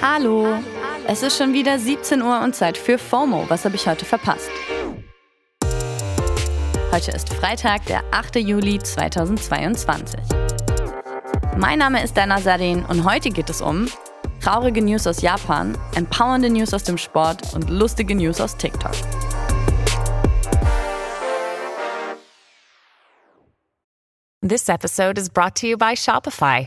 Hallo, es ist schon wieder 17 Uhr und Zeit für FOMO. Was habe ich heute verpasst? Heute ist Freitag, der 8. Juli 2022. Mein Name ist Dana Sarin und heute geht es um traurige News aus Japan, empowernde News aus dem Sport und lustige News aus TikTok. This episode is brought to you by Shopify.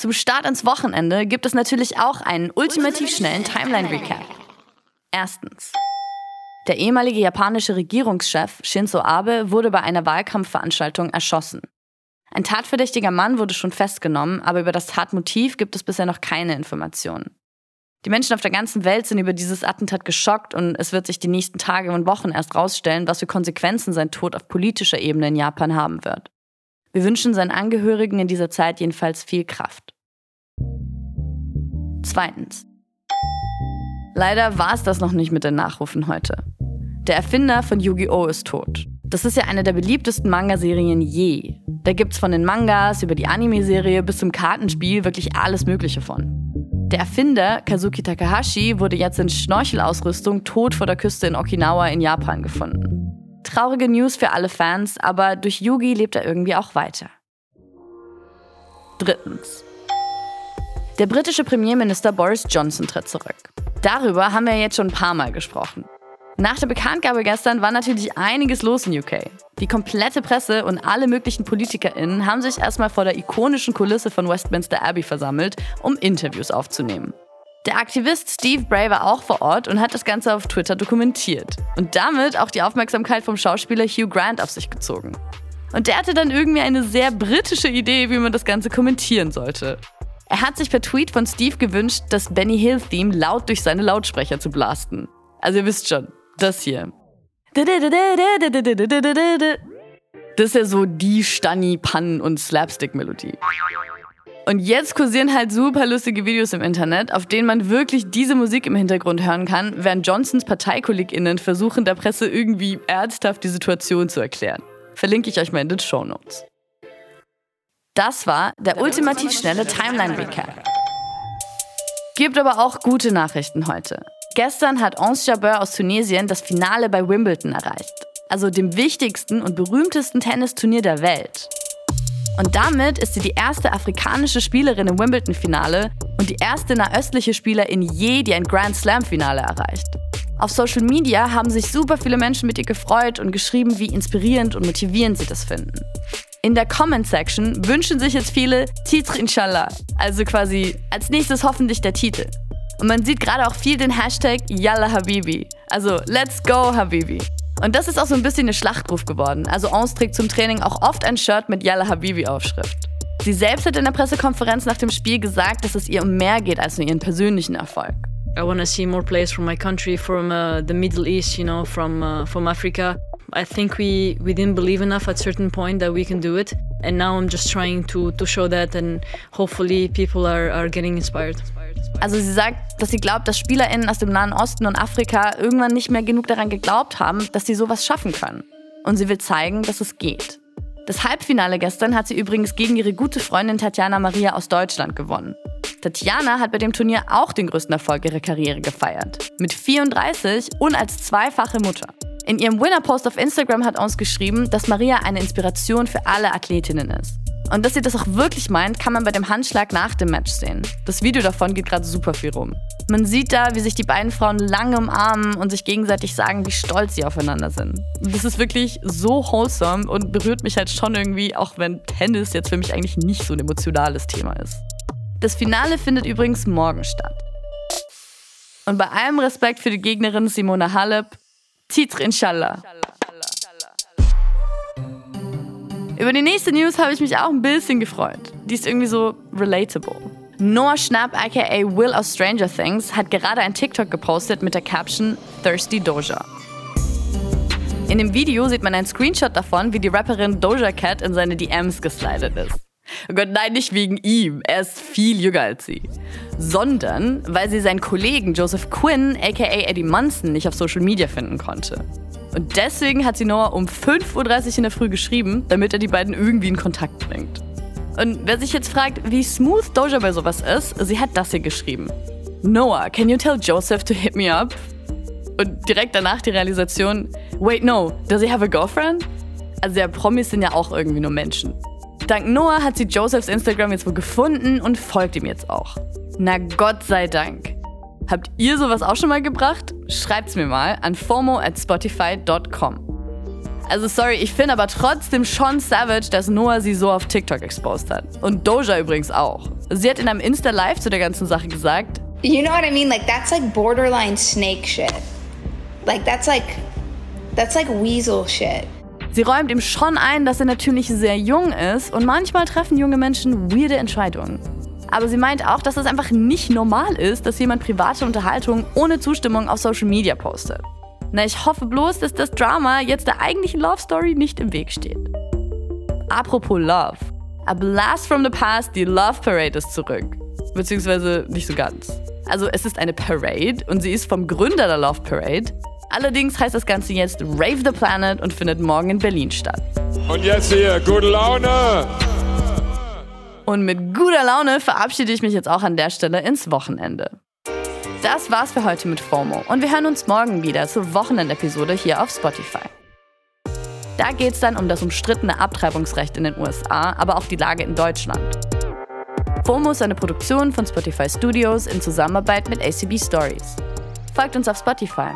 Zum Start ins Wochenende gibt es natürlich auch einen ultimativ schnellen Timeline-Recap. Erstens. Der ehemalige japanische Regierungschef Shinzo Abe wurde bei einer Wahlkampfveranstaltung erschossen. Ein tatverdächtiger Mann wurde schon festgenommen, aber über das Tatmotiv gibt es bisher noch keine Informationen. Die Menschen auf der ganzen Welt sind über dieses Attentat geschockt und es wird sich die nächsten Tage und Wochen erst rausstellen, was für Konsequenzen sein Tod auf politischer Ebene in Japan haben wird. Wir wünschen seinen Angehörigen in dieser Zeit jedenfalls viel Kraft. Zweitens. Leider war es das noch nicht mit den Nachrufen heute. Der Erfinder von Yu-Gi-Oh! ist tot. Das ist ja eine der beliebtesten Manga-Serien je. Da gibt's von den Mangas über die Anime-Serie bis zum Kartenspiel wirklich alles Mögliche von. Der Erfinder, Kazuki Takahashi, wurde jetzt in Schnorchelausrüstung tot vor der Küste in Okinawa in Japan gefunden. Traurige News für alle Fans, aber durch Yugi lebt er irgendwie auch weiter. Drittens. Der britische Premierminister Boris Johnson tritt zurück. Darüber haben wir jetzt schon ein paar Mal gesprochen. Nach der Bekanntgabe gestern war natürlich einiges los in UK. Die komplette Presse und alle möglichen PolitikerInnen haben sich erstmal vor der ikonischen Kulisse von Westminster Abbey versammelt, um Interviews aufzunehmen. Der Aktivist Steve Bray war auch vor Ort und hat das Ganze auf Twitter dokumentiert. Und damit auch die Aufmerksamkeit vom Schauspieler Hugh Grant auf sich gezogen. Und der hatte dann irgendwie eine sehr britische Idee, wie man das Ganze kommentieren sollte. Er hat sich per Tweet von Steve gewünscht, das Benny Hill-Theme laut durch seine Lautsprecher zu blasten. Also ihr wisst schon, das hier. Das ist ja so die Stanni, Pannen und Slapstick-Melodie. Und jetzt kursieren halt super lustige Videos im Internet, auf denen man wirklich diese Musik im Hintergrund hören kann, während Johnsons ParteikollegInnen versuchen, der Presse irgendwie ernsthaft die Situation zu erklären. Verlinke ich euch mal in den Show Notes. Das war der, der ultimativ schnelle Timeline-Recap. Gibt aber auch gute Nachrichten heute. Gestern hat Ons Jabeur aus Tunesien das Finale bei Wimbledon erreicht. Also dem wichtigsten und berühmtesten Tennisturnier der Welt. Und damit ist sie die erste afrikanische Spielerin im Wimbledon-Finale und die erste nahöstliche Spielerin je, die ein Grand Slam-Finale erreicht. Auf Social Media haben sich super viele Menschen mit ihr gefreut und geschrieben, wie inspirierend und motivierend sie das finden. In der Comment-Section wünschen sich jetzt viele Titre Inshallah, also quasi als nächstes hoffentlich der Titel. Und man sieht gerade auch viel den Hashtag Yalla Habibi, also Let's Go Habibi. Und das ist auch so ein bisschen eine Schlachtruf geworden. Also Ons trägt zum Training auch oft ein Shirt mit Yalla Habibi Aufschrift. Sie selbst hat in der Pressekonferenz nach dem Spiel gesagt, dass es ihr um mehr geht als nur ihren persönlichen Erfolg. I want to see more players from my country, from uh, the Middle East, you know, from uh, from Africa. I think we we didn't believe enough at certain point that we can do it, and now I'm just trying to to show that, and hopefully people are are getting inspired. Also sie sagt, dass sie glaubt, dass SpielerInnen aus dem Nahen Osten und Afrika irgendwann nicht mehr genug daran geglaubt haben, dass sie sowas schaffen können. Und sie will zeigen, dass es geht. Das Halbfinale gestern hat sie übrigens gegen ihre gute Freundin Tatjana Maria aus Deutschland gewonnen. Tatjana hat bei dem Turnier auch den größten Erfolg ihrer Karriere gefeiert. Mit 34 und als zweifache Mutter. In ihrem Winner-Post auf Instagram hat uns geschrieben, dass Maria eine Inspiration für alle Athletinnen ist. Und dass sie das auch wirklich meint, kann man bei dem Handschlag nach dem Match sehen. Das Video davon geht gerade super viel rum. Man sieht da, wie sich die beiden Frauen lange umarmen und sich gegenseitig sagen, wie stolz sie aufeinander sind. Das ist wirklich so wholesome und berührt mich halt schon irgendwie, auch wenn Tennis jetzt für mich eigentlich nicht so ein emotionales Thema ist. Das Finale findet übrigens morgen statt. Und bei allem Respekt für die Gegnerin Simona Halep, Titre Inshallah. Über die nächste News habe ich mich auch ein bisschen gefreut. Die ist irgendwie so relatable. Noah Schnapp, aka Will of Stranger Things, hat gerade ein TikTok gepostet mit der Caption Thirsty Doja. In dem Video sieht man einen Screenshot davon, wie die Rapperin Doja Cat in seine DMs geslidet ist. Oh Gott, nein, nicht wegen ihm. Er ist viel jünger als sie. Sondern weil sie seinen Kollegen Joseph Quinn, aka Eddie Munson, nicht auf Social Media finden konnte. Und deswegen hat sie Noah um 5.30 Uhr in der Früh geschrieben, damit er die beiden irgendwie in Kontakt bringt. Und wer sich jetzt fragt, wie smooth Doja bei sowas ist, sie hat das hier geschrieben. Noah, can you tell Joseph to hit me up? Und direkt danach die Realisation, wait no, does he have a girlfriend? Also ja, Promis sind ja auch irgendwie nur Menschen. Dank Noah hat sie Josephs Instagram jetzt wohl gefunden und folgt ihm jetzt auch. Na Gott sei Dank. Habt ihr sowas auch schon mal gebracht? Schreibt's mir mal an fomo at spotify.com. Also sorry, ich finde aber trotzdem schon savage, dass Noah sie so auf TikTok exposed hat. Und Doja übrigens auch. Sie hat in einem Insta-Live zu der ganzen Sache gesagt, You know what I mean? Like that's like borderline snake shit. Like that's like that's like weasel shit. Sie räumt ihm schon ein, dass er natürlich sehr jung ist und manchmal treffen junge Menschen weirde Entscheidungen. Aber sie meint auch, dass es einfach nicht normal ist, dass jemand private Unterhaltung ohne Zustimmung auf Social Media postet. Na, ich hoffe bloß, dass das Drama jetzt der eigentlichen Love Story nicht im Weg steht. Apropos Love. A Blast from the Past, die Love Parade ist zurück. Beziehungsweise nicht so ganz. Also es ist eine Parade und sie ist vom Gründer der Love Parade. Allerdings heißt das Ganze jetzt Rave the Planet und findet morgen in Berlin statt. Und jetzt hier, gute Laune! Und mit guter Laune verabschiede ich mich jetzt auch an der Stelle ins Wochenende. Das war's für heute mit FOMO und wir hören uns morgen wieder zur Wochenendepisode hier auf Spotify. Da geht's dann um das umstrittene Abtreibungsrecht in den USA, aber auch die Lage in Deutschland. FOMO ist eine Produktion von Spotify Studios in Zusammenarbeit mit ACB Stories. Folgt uns auf Spotify.